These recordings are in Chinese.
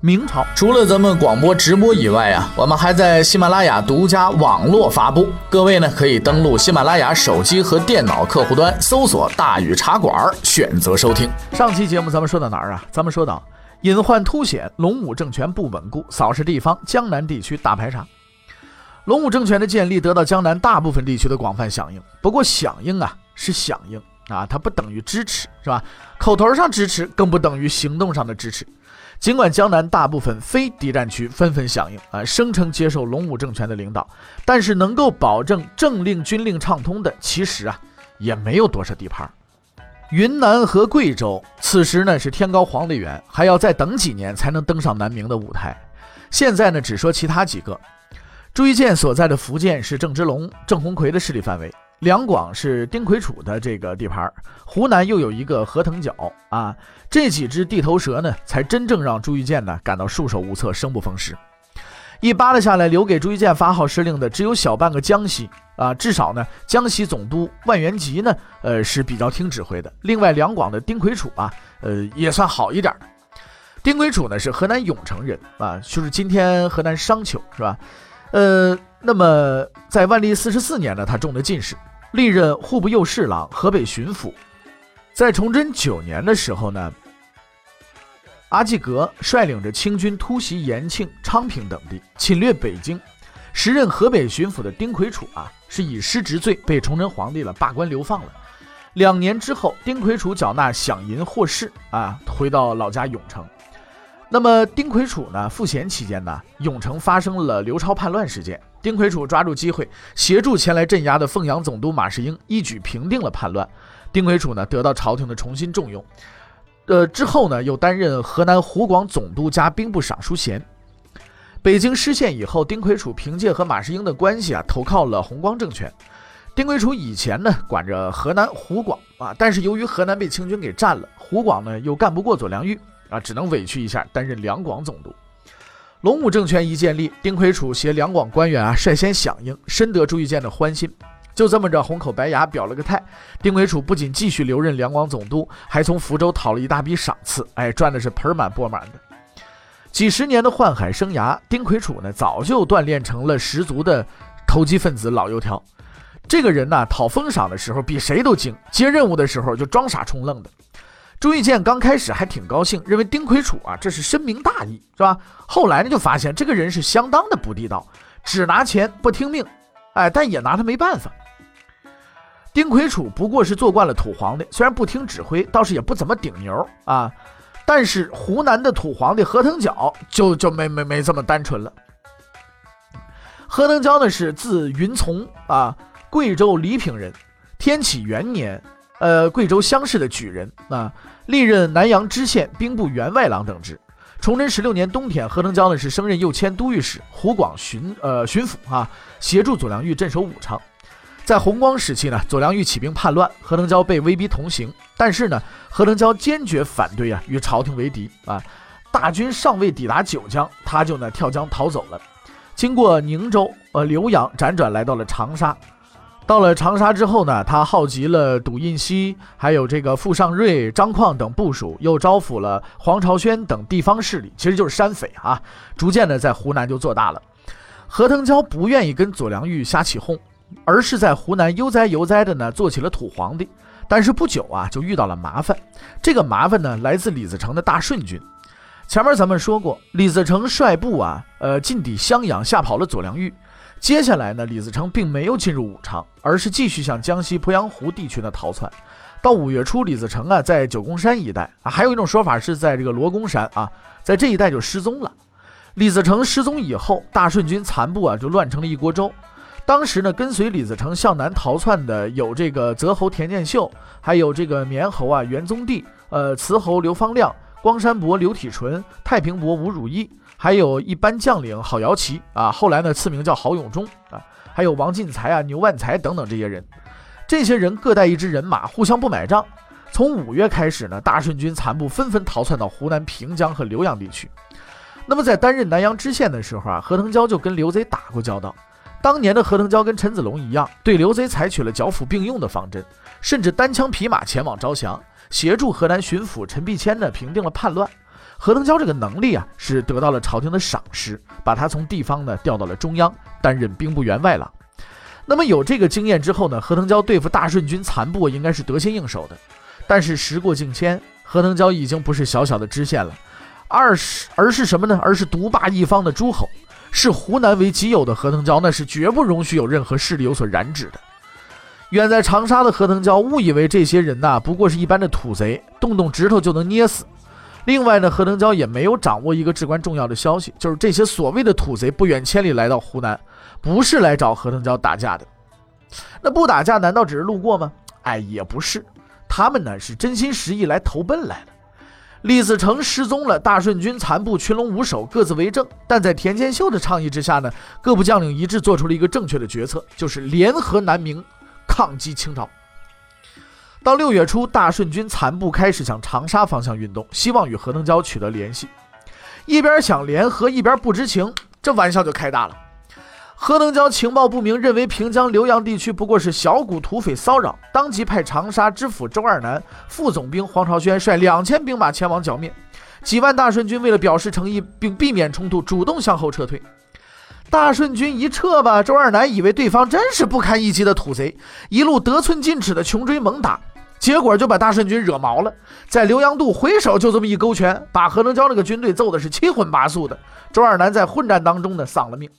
明朝除了咱们广播直播以外啊，我们还在喜马拉雅独家网络发布。各位呢可以登录喜马拉雅手机和电脑客户端，搜索“大禹茶馆”，选择收听。上期节目咱们说到哪儿啊？咱们说到隐患凸显，龙武政权不稳固，扫视地方，江南地区大排查。龙武政权的建立得到江南大部分地区的广泛响应。不过响应啊是响应啊，它不等于支持，是吧？口头上支持，更不等于行动上的支持。尽管江南大部分非敌占区纷纷响应啊，声称接受龙武政权的领导，但是能够保证政令军令畅通的，其实啊也没有多少地盘。云南和贵州此时呢是天高皇帝远，还要再等几年才能登上南明的舞台。现在呢只说其他几个，朱一建所在的福建是郑芝龙、郑鸿逵的势力范围。两广是丁魁楚的这个地盘，湖南又有一个河腾角啊，这几只地头蛇呢，才真正让朱玉建呢感到束手无策、生不逢时。一扒拉下来，留给朱玉建发号施令的只有小半个江西啊，至少呢，江西总督万元吉呢，呃是比较听指挥的。另外两广的丁魁楚啊，呃也算好一点的。丁魁楚呢是河南永城人啊，就是今天河南商丘是吧？呃，那么在万历四十四年呢，他中的进士。历任户部右侍郎、河北巡抚，在崇祯九年的时候呢，阿济格率领着清军突袭延庆、昌平等地，侵略北京。时任河北巡抚的丁魁楚啊，是以失职罪被崇祯皇帝了罢官流放了。两年之后，丁魁楚缴纳饷银获释啊，回到老家永城。那么丁魁楚呢？赋闲期间呢，永城发生了刘超叛乱事件。丁魁楚抓住机会，协助前来镇压的凤阳总督马士英，一举平定了叛乱。丁魁楚呢，得到朝廷的重新重用。呃，之后呢，又担任河南湖广总督加兵部尚书衔。北京失陷以后，丁魁楚凭借和马士英的关系啊，投靠了弘光政权。丁魁楚以前呢，管着河南湖广啊，但是由于河南被清军给占了，湖广呢又干不过左良玉。啊，只能委屈一下，担任两广总督。龙武政权一建立，丁魁楚携两广官员啊，率先响应，深得朱玉建的欢心。就这么着，红口白牙表了个态。丁魁楚不仅继续留任两广总督，还从福州讨了一大笔赏赐，哎，赚的是盆满钵满的。几十年的宦海生涯，丁魁楚呢，早就锻炼成了十足的投机分子老油条。这个人呢，讨封赏的时候比谁都精，接任务的时候就装傻充愣的。朱玉建刚开始还挺高兴，认为丁魁楚啊这是深明大义，是吧？后来呢就发现这个人是相当的不地道，只拿钱不听命，哎，但也拿他没办法。丁魁楚不过是做惯了土皇帝，虽然不听指挥，倒是也不怎么顶牛啊。但是湖南的土皇帝何腾蛟就就没没没这么单纯了。何腾蛟呢是字云从啊，贵州黎平人，天启元年。呃，贵州乡试的举人啊，历任南阳知县、兵部员外郎等职。崇祯十六年冬天，何腾蛟呢是升任右迁都御史、湖广巡呃巡抚啊，协助左良玉镇守武昌。在弘光时期呢，左良玉起兵叛乱，何腾蛟被威逼同行，但是呢，何腾蛟坚决反对啊，与朝廷为敌啊。大军尚未抵达九江，他就呢跳江逃走了，经过宁州、呃浏阳，辗转来到了长沙。到了长沙之后呢，他号集了赌印熙，还有这个傅尚瑞、张况等部属，又招抚了黄朝轩等地方势力，其实就是山匪啊。逐渐的在湖南就做大了。何腾蛟不愿意跟左良玉瞎起哄，而是在湖南悠哉悠哉的呢做起了土皇帝。但是不久啊，就遇到了麻烦。这个麻烦呢，来自李自成的大顺军。前面咱们说过，李自成率部啊，呃，进抵襄阳，吓跑了左良玉。接下来呢，李自成并没有进入武昌，而是继续向江西鄱阳湖地区的逃窜。到五月初，李自成啊，在九宫山一带啊，还有一种说法是在这个罗公山啊，在这一带就失踪了。李自成失踪以后，大顺军残部啊，就乱成了一锅粥。当时呢，跟随李自成向南逃窜的有这个泽侯田建秀，还有这个绵侯啊袁宗帝，呃，慈侯刘方亮，光山伯刘体纯，太平伯吴汝义。还有一般将领郝瑶琪啊，后来呢赐名叫郝永忠啊，还有王进才啊、牛万才等等这些人，这些人各带一支人马，互相不买账。从五月开始呢，大顺军残部纷纷逃窜到湖南平江和浏阳地区。那么在担任南阳知县的时候啊，何腾蛟就跟刘贼打过交道。当年的何腾蛟跟陈子龙一样，对刘贼采取了剿抚并用的方针，甚至单枪匹马前往招降，协助河南巡抚陈必谦呢平定了叛乱。何腾蛟这个能力啊，是得到了朝廷的赏识，把他从地方呢调到了中央，担任兵部员外郎。那么有这个经验之后呢，何腾蛟对付大顺军残部应该是得心应手的。但是时过境迁，何腾蛟已经不是小小的知县了，二是而是什么呢？而是独霸一方的诸侯。视湖南为己有的何腾蛟，那是绝不容许有任何势力有所染指的。远在长沙的何腾蛟误以为这些人呐不过是一般的土贼，动动指头就能捏死。另外呢，何腾蛟也没有掌握一个至关重要的消息，就是这些所谓的土贼不远千里来到湖南，不是来找何腾蛟打架的。那不打架难道只是路过吗？哎，也不是，他们呢是真心实意来投奔来的。李自成失踪了，大顺军残部群龙无首，各自为政。但在田建秀的倡议之下呢，各部将领一致做出了一个正确的决策，就是联合南明，抗击清朝。到六月初，大顺军残部开始向长沙方向运动，希望与何腾蛟取得联系。一边想联合，一边不知情，这玩笑就开大了。何腾蛟情报不明，认为平江、浏阳地区不过是小股土匪骚扰，当即派长沙知府周二南、副总兵黄朝轩率两千兵马前往剿灭。几万大顺军为了表示诚意并避免冲突，主动向后撤退。大顺军一撤吧，周二南以为对方真是不堪一击的土贼，一路得寸进尺的穷追猛打，结果就把大顺军惹毛了，在浏阳渡回手就这么一勾拳，把何腾蛟那个军队揍的是七荤八素的。周二南在混战当中呢丧了命。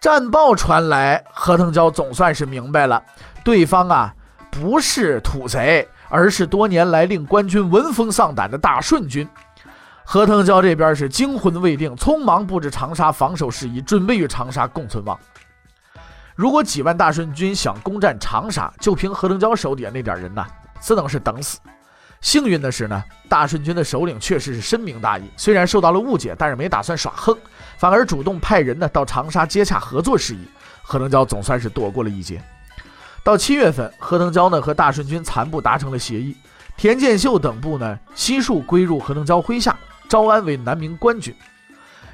战报传来，何腾蛟总算是明白了，对方啊不是土贼，而是多年来令官军闻风丧胆的大顺军。何腾蛟这边是惊魂未定，匆忙布置长沙防守事宜，准备与长沙共存亡。如果几万大顺军想攻占长沙，就凭何腾蛟手底下那点人呐，只能是等死。幸运的是呢，大顺军的首领确实是深明大义，虽然受到了误解，但是没打算耍横。反而主动派人呢到长沙接洽合作事宜，何腾蛟总算是躲过了一劫。到七月份，何腾蛟呢和大顺军残部达成了协议，田建秀等部呢悉数归入何腾蛟麾下，招安为南明官军。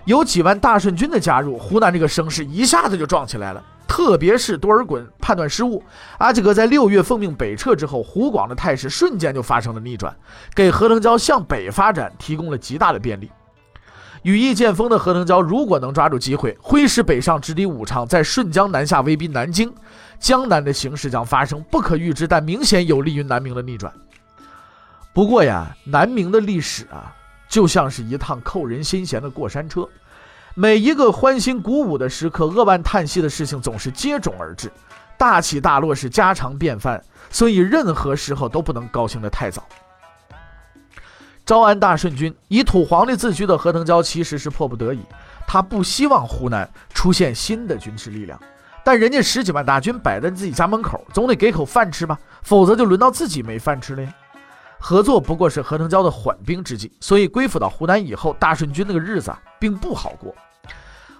有几万大顺军的加入，湖南这个声势一下子就壮起来了。特别是多尔衮判断失误，阿济格在六月奉命北撤之后，湖广的态势瞬间就发生了逆转，给何腾蛟向北发展提供了极大的便利。羽翼渐丰的何腾蛟，如果能抓住机会，挥师北上直抵武昌，在顺江南下威逼南京，江南的形势将发生不可预知但明显有利于南明的逆转。不过呀，南明的历史啊，就像是一趟扣人心弦的过山车，每一个欢欣鼓舞的时刻，扼腕叹息的事情总是接踵而至，大起大落是家常便饭，所以任何时候都不能高兴得太早。招安大顺军以土皇帝自居的何腾蛟其实是迫不得已，他不希望湖南出现新的军事力量，但人家十几万大军摆在自己家门口，总得给口饭吃吧，否则就轮到自己没饭吃了呀。合作不过是何腾蛟的缓兵之计，所以归附到湖南以后，大顺军那个日子啊，并不好过。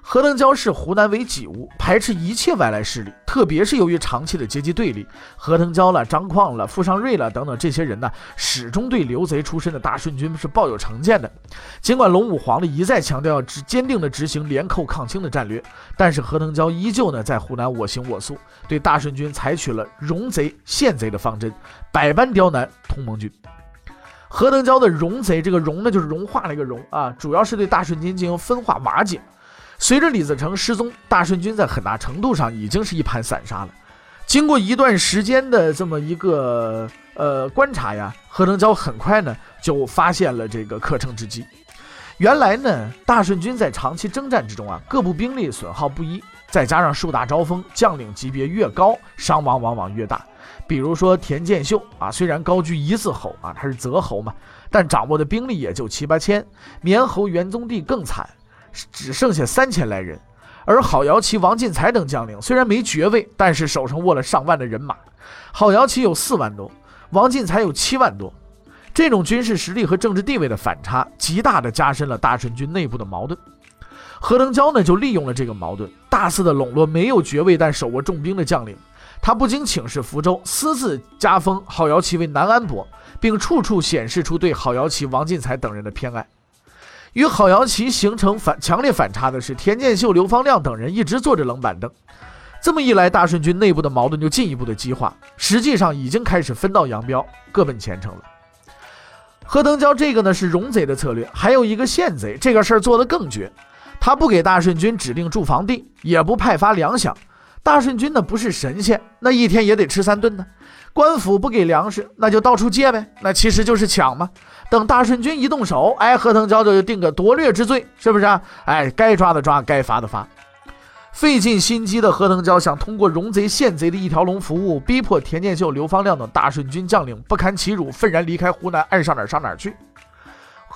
何腾蛟视湖南为己物，排斥一切外来势力，特别是由于长期的阶级对立，何腾蛟了、张况了、傅尚瑞了等等这些人呢，始终对刘贼出身的大顺军是抱有成见的。尽管龙武皇帝一再强调要执坚定的执行联寇抗清的战略，但是何腾蛟依旧呢在湖南我行我素，对大顺军采取了容贼限贼的方针，百般刁难同盟军。何腾蛟的容贼，这个容呢就是融化了一个容啊，主要是对大顺军进行分化瓦解。随着李自成失踪，大顺军在很大程度上已经是一盘散沙了。经过一段时间的这么一个呃观察呀，何腾蛟很快呢就发现了这个可乘之机。原来呢，大顺军在长期征战之中啊，各部兵力损耗不一，再加上树大招风，将领级别越高，伤亡往往越大。比如说田建秀啊，虽然高居一字侯啊，他是泽侯嘛，但掌握的兵力也就七八千。绵侯元宗帝更惨。只剩下三千来人，而郝瑶琪、王进才等将领虽然没爵位，但是手上握了上万的人马。郝瑶琪有四万多，王进才有七万多。这种军事实力和政治地位的反差，极大的加深了大顺军内部的矛盾。何腾蛟呢就利用了这个矛盾，大肆的笼络没有爵位但手握重兵的将领。他不经请示福州，私自加封郝瑶琪为南安伯，并处处显示出对郝瑶琪、王进才等人的偏爱。与郝瑶琪形成反强烈反差的是，田建秀、刘方亮等人一直坐着冷板凳。这么一来，大顺军内部的矛盾就进一步的激化，实际上已经开始分道扬镳，各奔前程了。何腾蛟这个呢是容贼的策略，还有一个县贼，这个事儿做得更绝，他不给大顺军指定住房地，也不派发粮饷。大顺军呢不是神仙，那一天也得吃三顿呢。官府不给粮食，那就到处借呗，那其实就是抢嘛。等大顺军一动手，哎，何腾蛟就定个夺掠之罪，是不是啊？哎，该抓的抓，该罚的罚。费尽心机的何腾蛟想通过容贼献贼的一条龙服务，逼迫田建秀、刘方亮等大顺军将领不堪其辱，愤然离开湖南，爱上哪儿上哪儿去。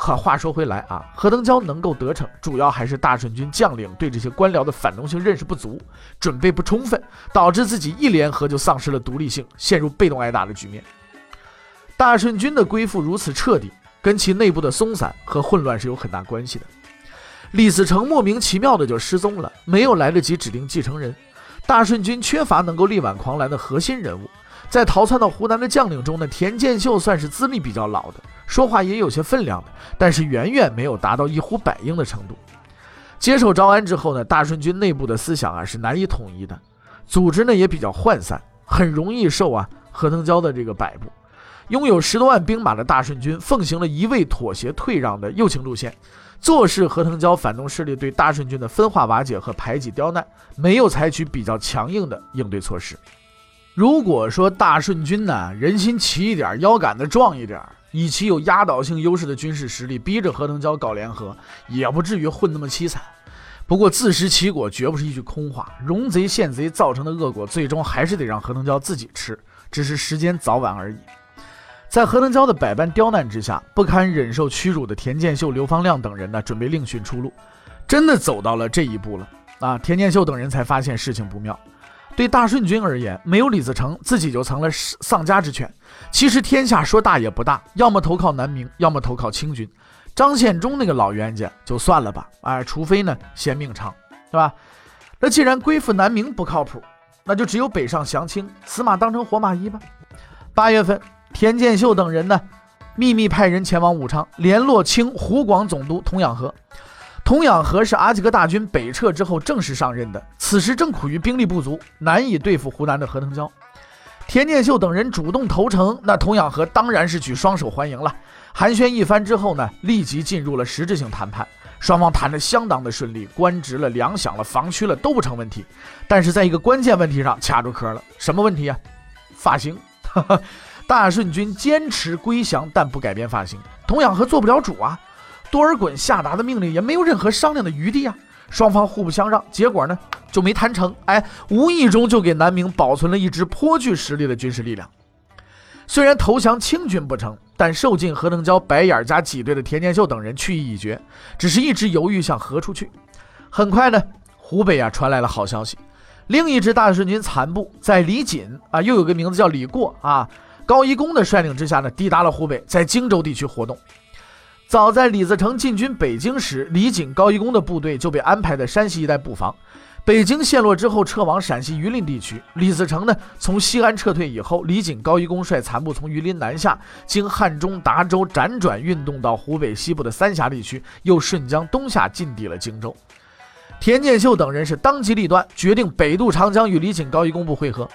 可话说回来啊，何腾蛟能够得逞，主要还是大顺军将领对这些官僚的反动性认识不足，准备不充分，导致自己一联合就丧失了独立性，陷入被动挨打的局面。大顺军的归附如此彻底，跟其内部的松散和混乱是有很大关系的。李自成莫名其妙的就失踪了，没有来得及指定继承人，大顺军缺乏能够力挽狂澜的核心人物。在逃窜到湖南的将领中呢，田建秀算是资历比较老的，说话也有些分量的，但是远远没有达到一呼百应的程度。接受招安之后呢，大顺军内部的思想啊是难以统一的，组织呢也比较涣散，很容易受啊何腾蛟的这个摆布。拥有十多万兵马的大顺军奉行了一味妥协退让的右倾路线，坐视何腾蛟反动势力对大顺军的分化瓦解和排挤刁难，没有采取比较强硬的应对措施。如果说大顺军呢人心齐一点，腰杆子壮一点，以其有压倒性优势的军事实力，逼着何腾蛟搞联合，也不至于混那么凄惨。不过自食其果绝不是一句空话，容贼陷贼造成的恶果，最终还是得让何腾蛟自己吃，只是时间早晚而已。在何腾蛟的百般刁难之下，不堪忍受屈辱的田建秀、刘方亮等人呢，准备另寻出路。真的走到了这一步了啊！田建秀等人才发现事情不妙。对大顺军而言，没有李自成，自己就成了丧家之犬。其实天下说大也不大，要么投靠南明，要么投靠清军。张献忠那个老冤家就算了吧，哎，除非呢嫌命长，是吧？那既然归附南明不靠谱，那就只有北上降清，死马当成活马医吧。八月份，田建秀等人呢，秘密派人前往武昌，联络清湖广总督童养和。童养和是阿济格大军北撤之后正式上任的，此时正苦于兵力不足，难以对付湖南的何腾蛟。田建秀等人主动投诚，那童养和当然是举双手欢迎了。寒暄一番之后呢，立即进入了实质性谈判，双方谈得相当的顺利，官职了、粮饷了、防区了都不成问题。但是在一个关键问题上卡住壳了，什么问题啊？发型。大顺军坚持归降，但不改变发型，童养和做不了主啊。多尔衮下达的命令也没有任何商量的余地啊！双方互不相让，结果呢就没谈成。哎，无意中就给南明保存了一支颇具实力的军事力量。虽然投降清军不成，但受尽何腾蛟白眼加挤兑的田建秀等人去意已决，只是一直犹豫向何处去。很快呢，湖北啊传来了好消息，另一支大顺军残部在李锦啊，又有个名字叫李过啊，高一公的率领之下呢，抵达了湖北，在荆州地区活动。早在李自成进军北京时，李锦、高一公的部队就被安排在山西一带布防。北京陷落之后，撤往陕西榆林地区。李自成呢，从西安撤退以后，李锦、高一公率残部从榆林南下，经汉中、达州辗转运动到湖北西部的三峡地区，又顺江东下进抵了荆州。田建秀等人是当机立断，决定北渡长江与李锦、高一公部会合。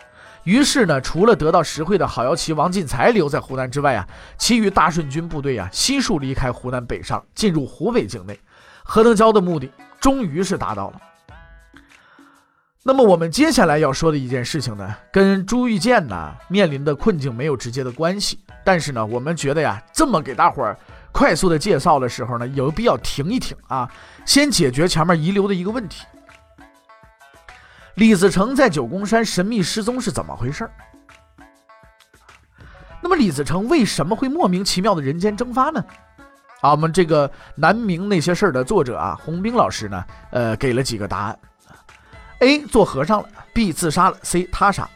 于是呢，除了得到实惠的郝瑶琪、王进才留在湖南之外啊，其余大顺军部队啊悉数离开湖南北上，进入湖北境内。何腾蛟的目的终于是达到了。那么我们接下来要说的一件事情呢，跟朱玉建呢面临的困境没有直接的关系，但是呢，我们觉得呀，这么给大伙儿快速的介绍的时候呢，有必要停一停啊，先解决前面遗留的一个问题。李自成在九宫山神秘失踪是怎么回事那么李自成为什么会莫名其妙的人间蒸发呢？啊，我们这个南明那些事儿的作者啊，洪兵老师呢，呃，给了几个答案：A 做和尚了，B 自杀了，C 他杀。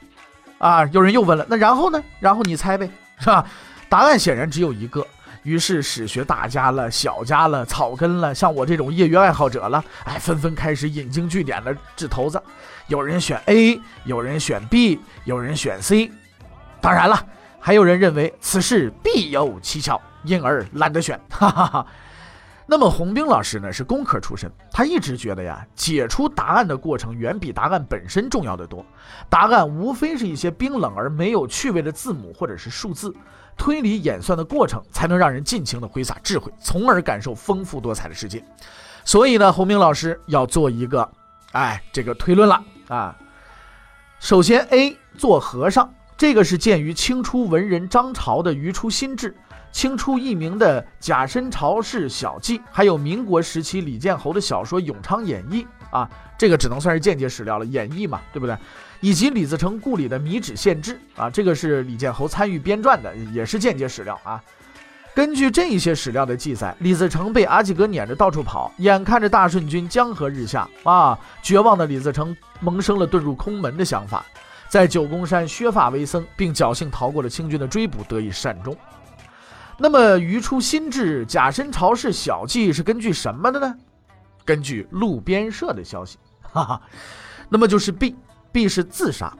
啊，有人又问了，那然后呢？然后你猜呗，是吧？答案显然只有一个。于是史学大家了、小家了、草根了，像我这种业余爱好者了，哎，纷纷开始引经据典的掷骰子。有人选 A，有人选 B，有人选 C。当然了，还有人认为此事必有蹊跷，因而懒得选。哈哈哈。那么洪兵老师呢是工科出身，他一直觉得呀，解出答案的过程远比答案本身重要的多。答案无非是一些冰冷而没有趣味的字母或者是数字，推理演算的过程才能让人尽情的挥洒智慧，从而感受丰富多彩的世界。所以呢，洪兵老师要做一个，哎，这个推论了啊。首先，A 做和尚，这个是鉴于清初文人张潮的《余出新志》。清初佚名的《假申朝氏小记》，还有民国时期李建侯的小说《永昌演义》啊，这个只能算是间接史料了，演义嘛，对不对？以及李自成故里的《米脂县志》啊，这个是李建侯参与编撰的，也是间接史料啊。根据这一些史料的记载，李自成被阿济格撵着到处跑，眼看着大顺军江河日下啊，绝望的李自成萌生了遁入空门的想法，在九宫山削发为僧，并侥幸逃过了清军的追捕，得以善终。那么余出新志假身朝氏小计是根据什么的呢？根据路边社的消息，哈哈，那么就是 B，B 是自杀。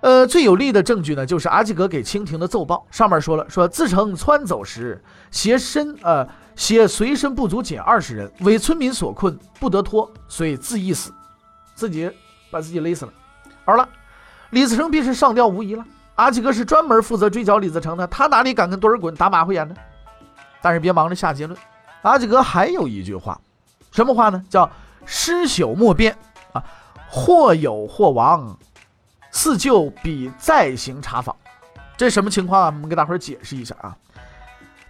呃，最有力的证据呢，就是阿济格给清廷的奏报，上面说了，说自成窜走时携身呃携随身不足仅二十人，为村民所困，不得脱，所以自缢死，自己把自己勒死了。好了，李自成必是上吊无疑了。阿济格是专门负责追剿李自成的，他哪里敢跟多尔衮打马虎眼呢？但是别忙着下结论，阿济格还有一句话，什么话呢？叫“尸朽莫辨啊，或有或亡，似就比再行查访”。这什么情况啊？我们给大伙儿解释一下啊。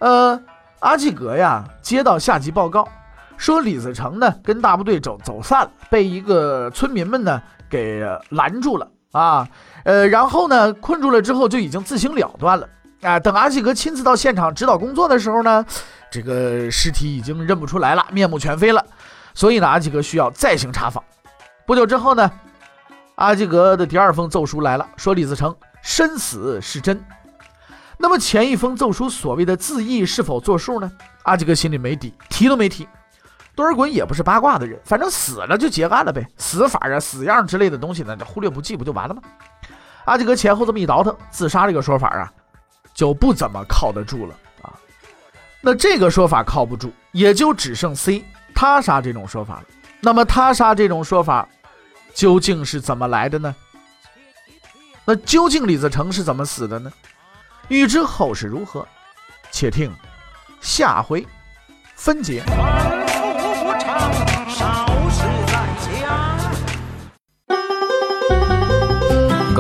呃，阿济格呀，接到下级报告，说李自成呢跟大部队走走散了，被一个村民们呢给拦住了。啊，呃，然后呢，困住了之后就已经自行了断了。啊，等阿济格亲自到现场指导工作的时候呢，这个尸体已经认不出来了，面目全非了。所以呢，阿济格需要再行查访。不久之后呢，阿济格的第二封奏书来了，说李自成身死是真。那么前一封奏书所谓的自缢是否作数呢？阿济格心里没底，提都没提。多尔衮也不是八卦的人，反正死了就结案了呗，死法啊、死样之类的东西呢，就忽略不计不就完了吗？阿济格前后这么一倒腾，自杀这个说法啊，就不怎么靠得住了啊。那这个说法靠不住，也就只剩 C 他杀这种说法了。那么他杀这种说法究竟是怎么来的呢？那究竟李自成是怎么死的呢？欲知后事如何，且听下回分解。